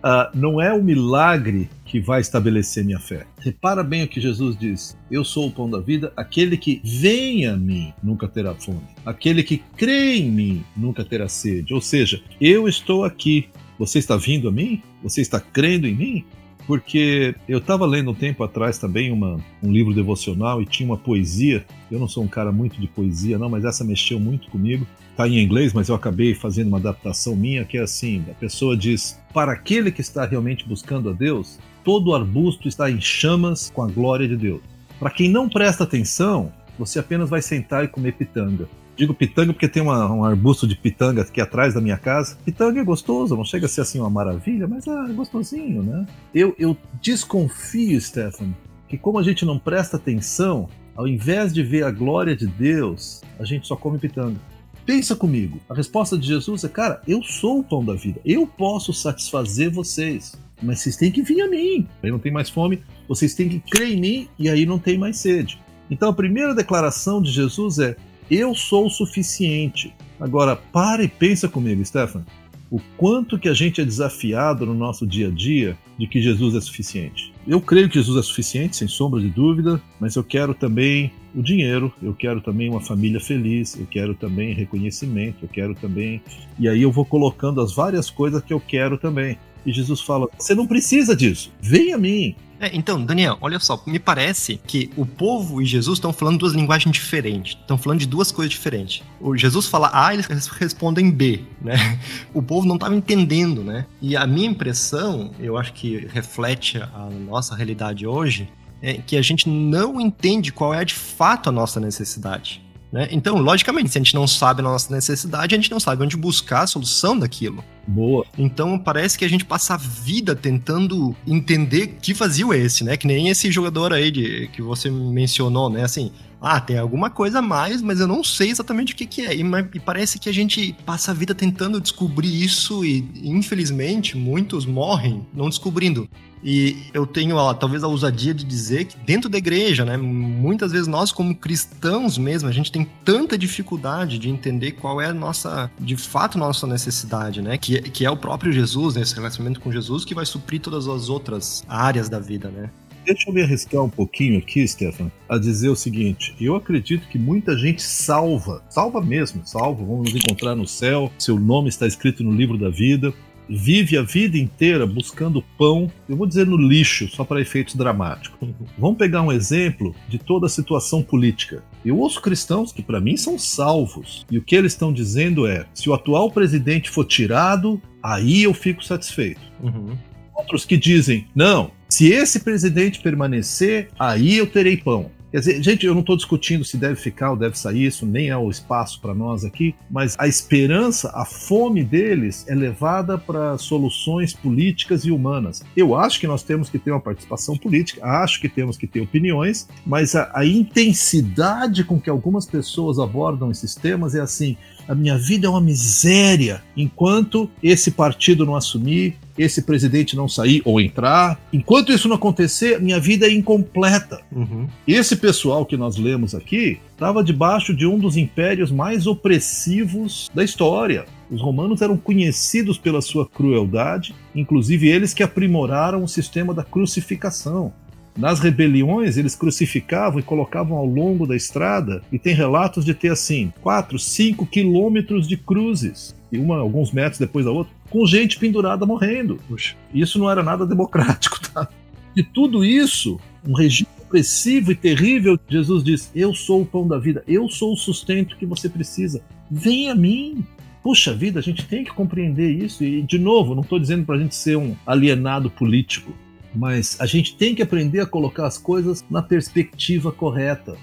uh, não é o milagre que vai estabelecer minha fé. Repara bem o que Jesus diz: Eu sou o pão da vida, aquele que vem a mim nunca terá fome, aquele que crê em mim nunca terá sede. Ou seja, eu estou aqui. Você está vindo a mim? Você está crendo em mim? Porque eu estava lendo um tempo atrás também uma, um livro devocional e tinha uma poesia. Eu não sou um cara muito de poesia, não, mas essa mexeu muito comigo. Está em inglês, mas eu acabei fazendo uma adaptação minha que é assim: a pessoa diz, para aquele que está realmente buscando a Deus, todo arbusto está em chamas com a glória de Deus. Para quem não presta atenção, você apenas vai sentar e comer pitanga. Digo pitanga porque tem uma, um arbusto de pitanga aqui atrás da minha casa. Pitanga é gostoso, não chega a ser assim uma maravilha, mas é gostosinho, né? Eu, eu desconfio, Stefano, que como a gente não presta atenção, ao invés de ver a glória de Deus, a gente só come pitanga. Pensa comigo, a resposta de Jesus é: cara, eu sou o pão da vida, eu posso satisfazer vocês, mas vocês têm que vir a mim. Aí não tem mais fome, vocês têm que crer em mim e aí não tem mais sede. Então a primeira declaração de Jesus é: eu sou o suficiente. Agora, para e pensa comigo, Stefan. O quanto que a gente é desafiado no nosso dia a dia de que Jesus é suficiente. Eu creio que Jesus é suficiente, sem sombra de dúvida, mas eu quero também o dinheiro, eu quero também uma família feliz, eu quero também reconhecimento, eu quero também. E aí eu vou colocando as várias coisas que eu quero também. E Jesus fala: Você não precisa disso, vem a mim, é, então, Daniel, olha só, me parece que o povo e Jesus estão falando duas linguagens diferentes. Estão falando de duas coisas diferentes. O Jesus fala A, eles respondem B, né? O povo não estava entendendo, né? E a minha impressão, eu acho que reflete a nossa realidade hoje, é que a gente não entende qual é de fato a nossa necessidade. Né? Então, logicamente, se a gente não sabe a nossa necessidade, a gente não sabe onde buscar a solução daquilo. Boa. Então parece que a gente passa a vida tentando entender que vazio é esse, né? Que nem esse jogador aí de, que você mencionou, né? Assim, ah, tem alguma coisa a mais, mas eu não sei exatamente o que, que é. E, e, parece que a gente passa a vida tentando descobrir isso e, infelizmente, muitos morrem não descobrindo. E eu tenho, ó, talvez, a ousadia de dizer que dentro da igreja, né, muitas vezes nós, como cristãos mesmo, a gente tem tanta dificuldade de entender qual é a nossa, de fato, nossa necessidade, né? Que, que é o próprio Jesus, né, esse relacionamento com Jesus, que vai suprir todas as outras áreas da vida, né? Deixa eu me arriscar um pouquinho aqui, Stefan, a dizer o seguinte: eu acredito que muita gente salva, salva mesmo, salva, vamos nos encontrar no céu, seu nome está escrito no livro da vida, vive a vida inteira buscando pão, eu vou dizer no lixo, só para efeitos dramáticos. Vamos pegar um exemplo de toda a situação política. Eu ouço cristãos que, para mim, são salvos. E o que eles estão dizendo é: se o atual presidente for tirado, aí eu fico satisfeito. Uhum. Outros que dizem: não, se esse presidente permanecer, aí eu terei pão. Quer dizer, gente, eu não estou discutindo se deve ficar ou deve sair, isso nem é o espaço para nós aqui, mas a esperança, a fome deles é levada para soluções políticas e humanas. Eu acho que nós temos que ter uma participação política, acho que temos que ter opiniões, mas a, a intensidade com que algumas pessoas abordam esses temas é assim: a minha vida é uma miséria enquanto esse partido não assumir, esse presidente não sair ou entrar. Enquanto isso não acontecer, minha vida é incompleta. Uhum. Esse pessoal que nós lemos aqui estava debaixo de um dos impérios mais opressivos da história. Os romanos eram conhecidos pela sua crueldade, inclusive eles que aprimoraram o sistema da crucificação. Nas rebeliões, eles crucificavam e colocavam ao longo da estrada, e tem relatos de ter assim, 4, 5 quilômetros de cruzes, e uma alguns metros depois da outra, com gente pendurada morrendo. Puxa. Isso não era nada democrático, tá? De tudo isso, um regime opressivo e terrível, Jesus diz: Eu sou o pão da vida, eu sou o sustento que você precisa. Venha a mim. Puxa vida, a gente tem que compreender isso. E, de novo, não estou dizendo para a gente ser um alienado político mas a gente tem que aprender a colocar as coisas na perspectiva correta.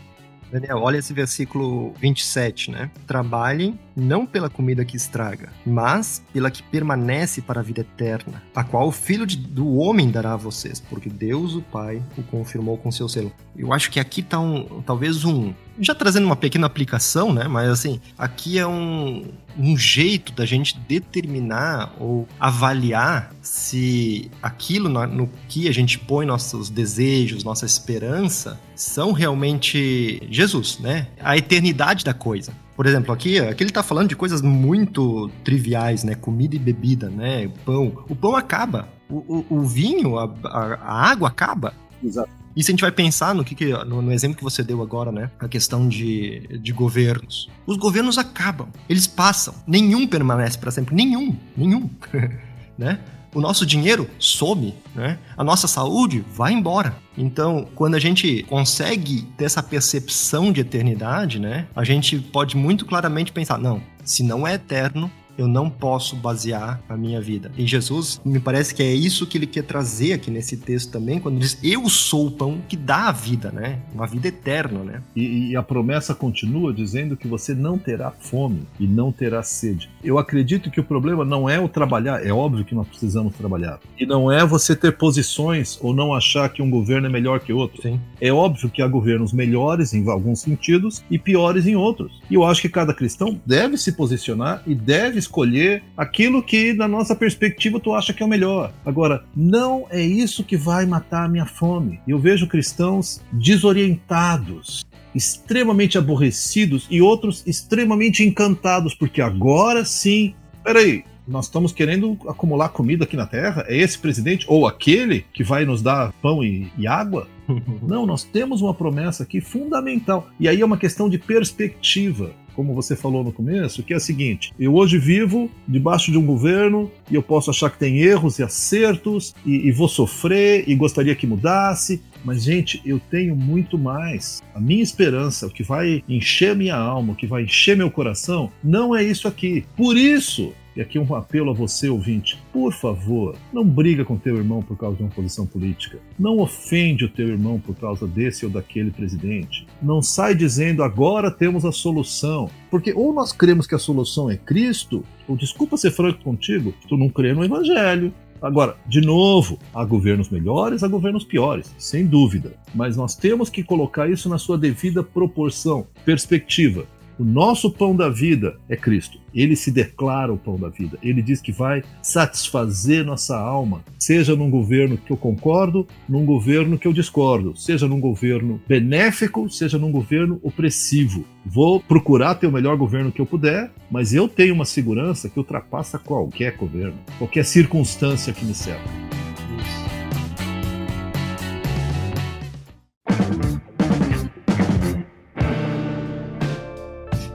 Daniel, olha esse versículo 27, né? Trabalhem não pela comida que estraga, mas pela que permanece para a vida eterna, a qual o Filho de, do Homem dará a vocês, porque Deus, o Pai, o confirmou com seu selo. Eu acho que aqui tá um, talvez um, já trazendo uma pequena aplicação, né? Mas assim, aqui é um, um jeito da gente determinar ou avaliar se aquilo no, no que a gente põe nossos desejos, nossa esperança, são realmente Jesus, né? A eternidade da coisa. Por exemplo, aqui, aqui ele está falando de coisas muito triviais, né? Comida e bebida, né? Pão. O pão acaba. O, o, o vinho, a, a, a água acaba. Exato. E se a gente vai pensar no que, que no, no, exemplo que você deu agora, né? A questão de, de governos. Os governos acabam, eles passam. Nenhum permanece para sempre. Nenhum, nenhum. né? O nosso dinheiro some, né? A nossa saúde vai embora. Então, quando a gente consegue ter essa percepção de eternidade, né? A gente pode muito claramente pensar, não, se não é eterno, eu não posso basear a minha vida. E Jesus, me parece que é isso que ele quer trazer aqui nesse texto também, quando diz: Eu sou o pão que dá a vida, né? Uma vida eterna, né? E, e a promessa continua dizendo que você não terá fome e não terá sede. Eu acredito que o problema não é o trabalhar, é óbvio que nós precisamos trabalhar. E não é você ter posições ou não achar que um governo é melhor que outro. Sim. É óbvio que há governos melhores em alguns sentidos e piores em outros. E eu acho que cada cristão deve se posicionar e deve escolher aquilo que, na nossa perspectiva, tu acha que é o melhor. Agora, não é isso que vai matar a minha fome. Eu vejo cristãos desorientados, extremamente aborrecidos e outros extremamente encantados, porque agora sim. Peraí, nós estamos querendo acumular comida aqui na Terra? É esse presidente ou aquele que vai nos dar pão e, e água? Não, nós temos uma promessa aqui fundamental. E aí é uma questão de perspectiva como você falou no começo, que é a seguinte: eu hoje vivo debaixo de um governo e eu posso achar que tem erros e acertos e, e, vou sofrer e gostaria que mudasse. Mas, gente, eu tenho muito mais. A minha esperança, o que vai encher minha alma, o que vai encher meu coração, não é isso aqui. Por isso, e aqui um apelo a você, ouvinte. Por favor, não briga com teu irmão por causa de uma posição política. Não ofende o teu irmão por causa desse ou daquele presidente. Não sai dizendo agora temos a solução. Porque ou nós cremos que a solução é Cristo, ou desculpa ser franco contigo, tu não crê no Evangelho. Agora, de novo, há governos melhores, há governos piores, sem dúvida. Mas nós temos que colocar isso na sua devida proporção, perspectiva. O nosso pão da vida é Cristo. Ele se declara o pão da vida. Ele diz que vai satisfazer nossa alma, seja num governo que eu concordo, num governo que eu discordo, seja num governo benéfico, seja num governo opressivo. Vou procurar ter o melhor governo que eu puder, mas eu tenho uma segurança que ultrapassa qualquer governo, qualquer circunstância que me cerca.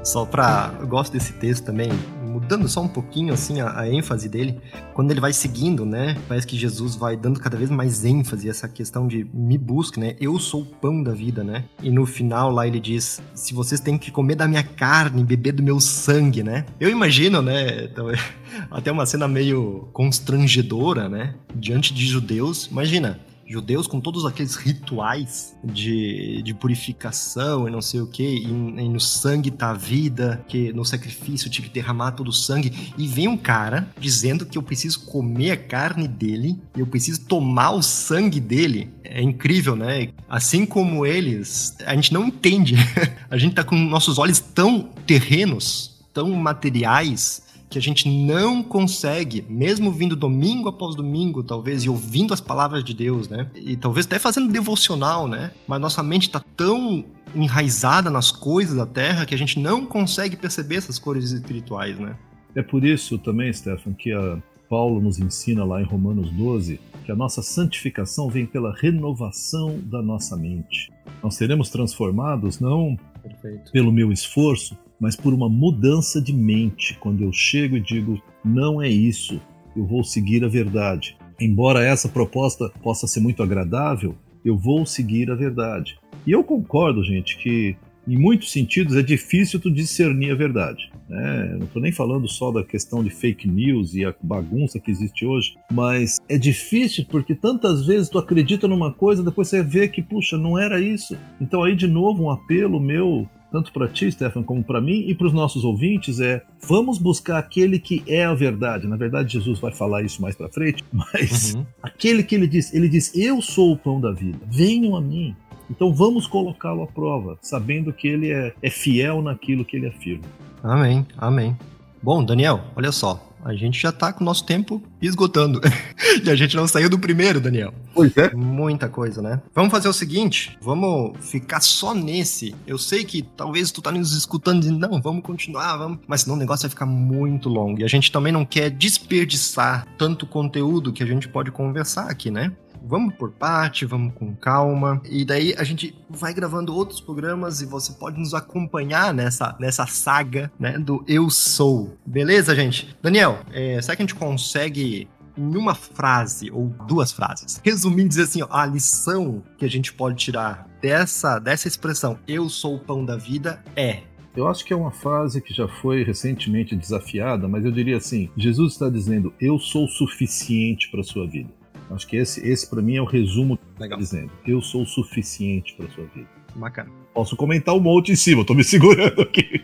Só pra. Eu gosto desse texto também, mudando só um pouquinho assim a, a, ênfase dele, quando ele vai seguindo, né? Parece que Jesus vai dando cada vez mais ênfase a essa questão de me busque, né? Eu sou o pão da vida, né? E no final lá ele diz: se vocês têm que comer da minha carne, beber do meu sangue, né? Eu imagino, né? Então, até uma cena meio constrangedora, né? Diante de judeus. Imagina, judeus com todos aqueles rituais de, de purificação e não sei o que, e, e, no sangue tá a vida, que no sacrifício tive que derramar todo o sangue, e vem um cara dizendo que eu preciso comer a carne dele, eu preciso tomar o sangue dele. É incrível, né? Assim como eles, a gente não entende. a gente tá com nossos olhos tão terrenos, tão materiais, que a gente não consegue, mesmo vindo domingo após domingo, talvez, e ouvindo as palavras de Deus, né? E talvez até fazendo devocional, né? Mas nossa mente está tão enraizada nas coisas da terra que a gente não consegue perceber essas cores espirituais, né? É por isso também, Stefan, que a Paulo nos ensina lá em Romanos 12 que a nossa santificação vem pela renovação da nossa mente. Nós seremos transformados não Perfeito. pelo meu esforço, mas por uma mudança de mente, quando eu chego e digo: não é isso, eu vou seguir a verdade. Embora essa proposta possa ser muito agradável, eu vou seguir a verdade. E eu concordo, gente, que em muitos sentidos, é difícil tu discernir a verdade. Né? Não estou nem falando só da questão de fake news e a bagunça que existe hoje, mas é difícil porque tantas vezes tu acredita numa coisa, depois você vê que, puxa, não era isso. Então aí, de novo, um apelo meu tanto para ti, Stefan, como para mim e para os nossos ouvintes é: vamos buscar aquele que é a verdade. Na verdade, Jesus vai falar isso mais para frente, mas uhum. aquele que ele diz, ele diz: "Eu sou o pão da vida. Venham a mim". Então vamos colocá-lo à prova, sabendo que ele é, é fiel naquilo que ele afirma. Amém, amém. Bom, Daniel, olha só, a gente já tá com o nosso tempo esgotando. e a gente não saiu do primeiro, Daniel. Pois é. Muita coisa, né? Vamos fazer o seguinte, vamos ficar só nesse. Eu sei que talvez tu tá nos escutando e não, vamos continuar, vamos. Mas senão o negócio vai ficar muito longo. E a gente também não quer desperdiçar tanto conteúdo que a gente pode conversar aqui, né? Vamos por parte, vamos com calma. E daí a gente vai gravando outros programas e você pode nos acompanhar nessa, nessa saga, né, do Eu Sou. Beleza, gente? Daniel, é, será que a gente consegue em uma frase ou duas frases, resumindo dizer assim, ó, a lição que a gente pode tirar dessa dessa expressão eu sou o pão da vida é eu acho que é uma frase que já foi recentemente desafiada, mas eu diria assim: Jesus está dizendo, eu sou suficiente para sua vida. Acho que esse, esse para mim é o resumo Legal. dizendo. Eu sou o suficiente para sua vida. Bacana. Posso comentar um monte em cima, eu tô me segurando aqui.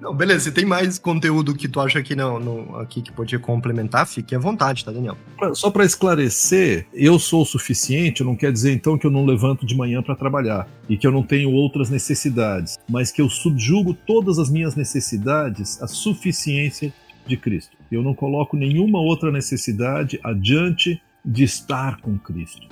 Não, beleza, se tem mais conteúdo que tu acha aqui, não, não, aqui que podia complementar, fique à vontade, tá, Daniel? Só para esclarecer, eu sou o suficiente não quer dizer então que eu não levanto de manhã para trabalhar e que eu não tenho outras necessidades, mas que eu subjugo todas as minhas necessidades à suficiência de Cristo. Eu não coloco nenhuma outra necessidade adiante de estar com Cristo.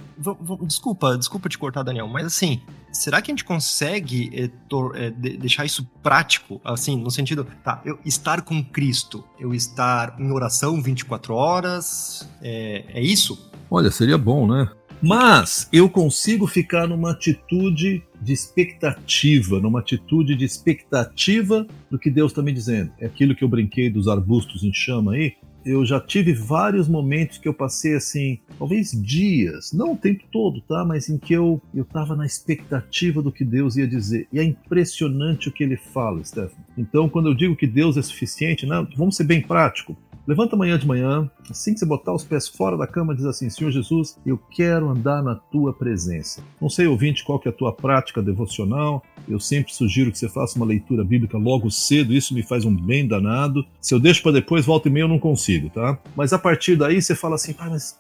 Desculpa, desculpa te cortar, Daniel, mas assim, será que a gente consegue é, tor, é, de, deixar isso prático, assim, no sentido, tá, eu estar com Cristo, eu estar em oração 24 horas, é, é isso? Olha, seria bom, né? Mas eu consigo ficar numa atitude de expectativa, numa atitude de expectativa do que Deus está me dizendo. É aquilo que eu brinquei dos arbustos em chama aí eu já tive vários momentos que eu passei assim, talvez dias, não o tempo todo, tá? Mas em que eu eu na expectativa do que Deus ia dizer. E é impressionante o que ele fala, Stefan. Então, quando eu digo que Deus é suficiente, né, vamos ser bem prático. Levanta amanhã de manhã, assim que você botar os pés fora da cama, diz assim: Senhor Jesus, eu quero andar na tua presença. Não sei, ouvinte, qual que é a tua prática devocional. Eu sempre sugiro que você faça uma leitura bíblica logo cedo, isso me faz um bem danado. Se eu deixo para depois, volta e meia eu não consigo, tá? Mas a partir daí você fala assim: pai, mas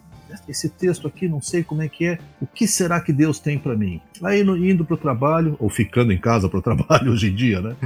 esse texto aqui, não sei como é que é, o que será que Deus tem para mim? Aí indo para o trabalho, ou ficando em casa para o trabalho hoje em dia, né?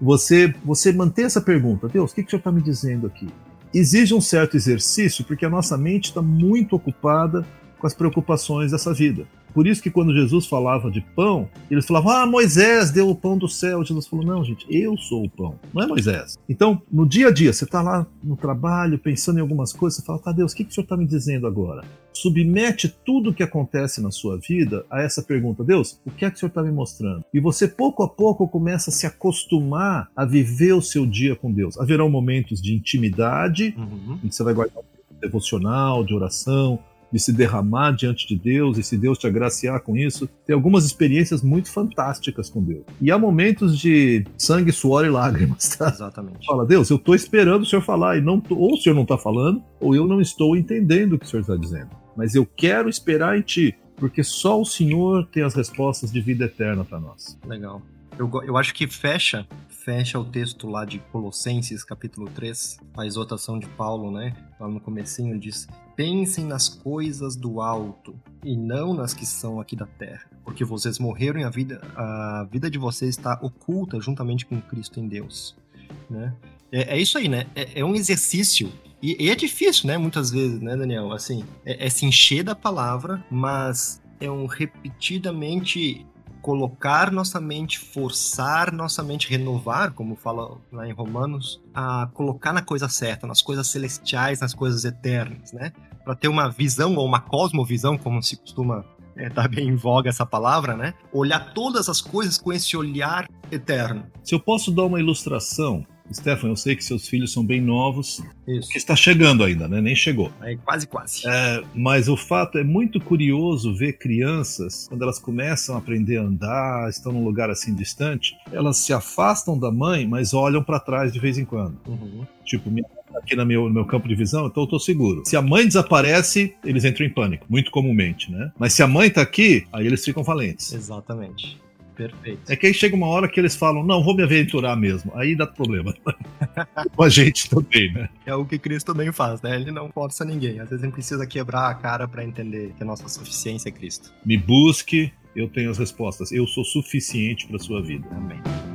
Você, você manter essa pergunta, Deus, o que, que o Senhor está me dizendo aqui? Exige um certo exercício, porque a nossa mente está muito ocupada com as preocupações dessa vida. Por isso que quando Jesus falava de pão, eles falavam: "Ah, Moisés deu o pão do céu". Jesus falou: "Não, gente, eu sou o pão, não é Moisés". Então, no dia a dia, você está lá no trabalho, pensando em algumas coisas, você fala: "Tá, Deus, o que, que o Senhor está me dizendo agora?". Submete tudo o que acontece na sua vida a essa pergunta: Deus, o que é que o Senhor está me mostrando? E você pouco a pouco começa a se acostumar a viver o seu dia com Deus. Haverão momentos de intimidade, uhum. em que você vai guardar um devocional, de oração, de se derramar diante de Deus e se Deus te agraciar com isso, tem algumas experiências muito fantásticas com Deus. E há momentos de sangue, suor e lágrimas, tá? Exatamente. Fala, Deus, eu estou esperando o Senhor falar e não tô, ou o Senhor não está falando, ou eu não estou entendendo o que o Senhor está dizendo. Mas eu quero esperar em Ti, porque só o Senhor tem as respostas de vida eterna para nós. Legal. Eu, eu acho que fecha fecha o texto lá de Colossenses, capítulo 3, a exortação de Paulo, né? Lá no comecinho diz: Pensem nas coisas do alto e não nas que são aqui da terra, porque vocês morreram e a vida, a vida de vocês está oculta juntamente com Cristo em Deus, né? É, é isso aí, né? É, é um exercício e, e, é difícil, né? Muitas vezes, né, Daniel? Assim, é, é se encher da palavra, mas é um repetidamente colocar nossa mente, forçar nossa mente, renovar, como fala lá em Romanos, a colocar na coisa certa, nas coisas celestiais, nas coisas eternas, né? Para ter uma visão ou uma cosmovisão, como se costuma é, tá bem em voga essa palavra, né? Olhar todas as coisas com esse olhar eterno. Se eu posso dar uma ilustração, Stefan, eu sei que seus filhos são bem novos, Isso. que está chegando ainda, né? Nem chegou. Aí, quase, quase. É, mas o fato é muito curioso ver crianças, quando elas começam a aprender a andar, estão num lugar assim distante, elas se afastam da mãe, mas olham para trás de vez em quando. Uhum. Tipo, minha tá aqui no meu, no meu campo de visão, então eu tô seguro. Se a mãe desaparece, eles entram em pânico, muito comumente, né? Mas se a mãe tá aqui, aí eles ficam valentes. Exatamente. Perfeito. É que aí chega uma hora que eles falam, não, vou me aventurar mesmo. Aí dá problema. Com a gente também, né? É o que Cristo também faz, né? Ele não força ninguém. Às vezes a gente precisa quebrar a cara para entender que a nossa suficiência é Cristo. Me busque, eu tenho as respostas. Eu sou suficiente para sua vida. Amém.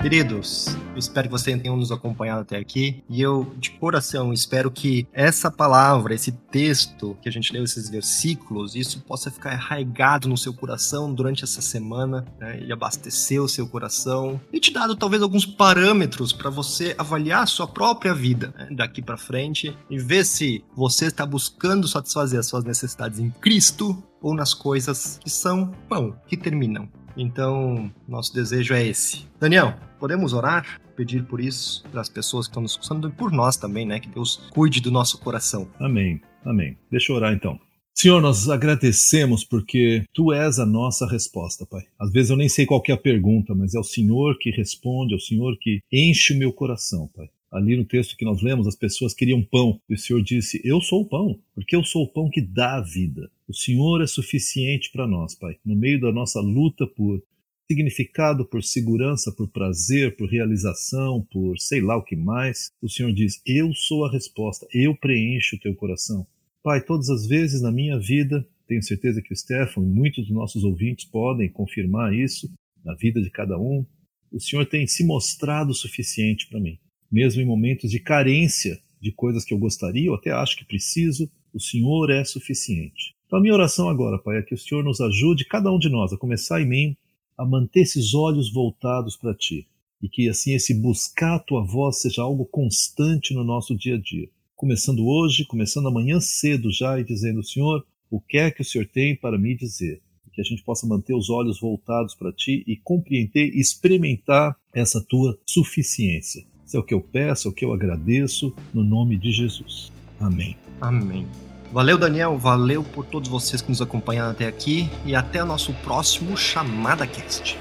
Queridos, eu espero que vocês tenham nos acompanhado até aqui. E eu, de coração, espero que essa palavra, esse texto que a gente leu, esses versículos, isso possa ficar arraigado no seu coração durante essa semana né, e abastecer o seu coração e te dado talvez alguns parâmetros para você avaliar a sua própria vida né, daqui para frente e ver se você está buscando satisfazer as suas necessidades em Cristo ou nas coisas que são pão, que terminam. Então, nosso desejo é esse. Daniel, podemos orar? Pedir por isso, pelas pessoas que estão nos escutando e por nós também, né? Que Deus cuide do nosso coração. Amém. Amém. Deixa eu orar então. Senhor, nós agradecemos porque tu és a nossa resposta, Pai. Às vezes eu nem sei qual é a pergunta, mas é o Senhor que responde, é o Senhor que enche o meu coração, Pai. Ali no texto que nós lemos, as pessoas queriam pão, e o Senhor disse: Eu sou o pão, porque eu sou o pão que dá a vida. O Senhor é suficiente para nós, Pai. No meio da nossa luta por significado, por segurança, por prazer, por realização, por sei lá o que mais, o Senhor diz: Eu sou a resposta, eu preencho o teu coração. Pai, todas as vezes na minha vida, tenho certeza que o Stefan e muitos dos nossos ouvintes podem confirmar isso, na vida de cada um, o Senhor tem se mostrado suficiente para mim mesmo em momentos de carência de coisas que eu gostaria ou até acho que preciso, o Senhor é suficiente. Então, a minha oração agora, Pai, é que o Senhor nos ajude, cada um de nós, a começar em mim, a manter esses olhos voltados para Ti. E que assim esse buscar a Tua voz seja algo constante no nosso dia a dia. Começando hoje, começando amanhã cedo já e dizendo, Senhor, o que é que o Senhor tem para me dizer? Que a gente possa manter os olhos voltados para Ti e compreender e experimentar essa Tua suficiência. Isso é o que eu peço, é o que eu agradeço, no nome de Jesus. Amém. Amém. Valeu, Daniel. Valeu por todos vocês que nos acompanharam até aqui. E até o nosso próximo Chamada Cast.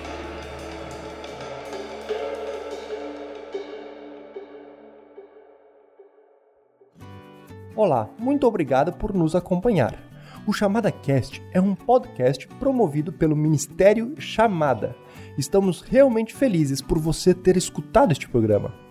Olá, muito obrigado por nos acompanhar. O Chamada Cast é um podcast promovido pelo Ministério Chamada. Estamos realmente felizes por você ter escutado este programa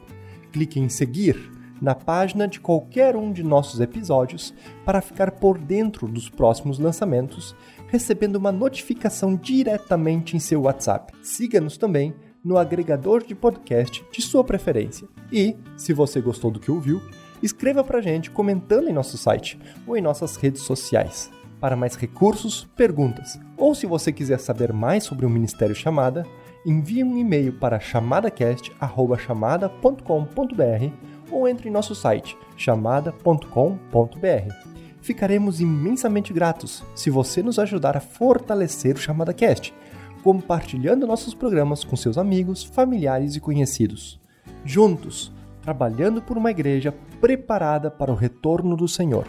clique em seguir na página de qualquer um de nossos episódios para ficar por dentro dos próximos lançamentos, recebendo uma notificação diretamente em seu WhatsApp. Siga-nos também no agregador de podcast de sua preferência. E, se você gostou do que ouviu, escreva pra gente comentando em nosso site ou em nossas redes sociais. Para mais recursos, perguntas, ou se você quiser saber mais sobre o Ministério Chamada, envie um e-mail para chamadacast@chamada.com.br ou entre em nosso site chamada.com.br. Ficaremos imensamente gratos se você nos ajudar a fortalecer o Chamada Cast, compartilhando nossos programas com seus amigos, familiares e conhecidos. Juntos, trabalhando por uma igreja preparada para o retorno do Senhor.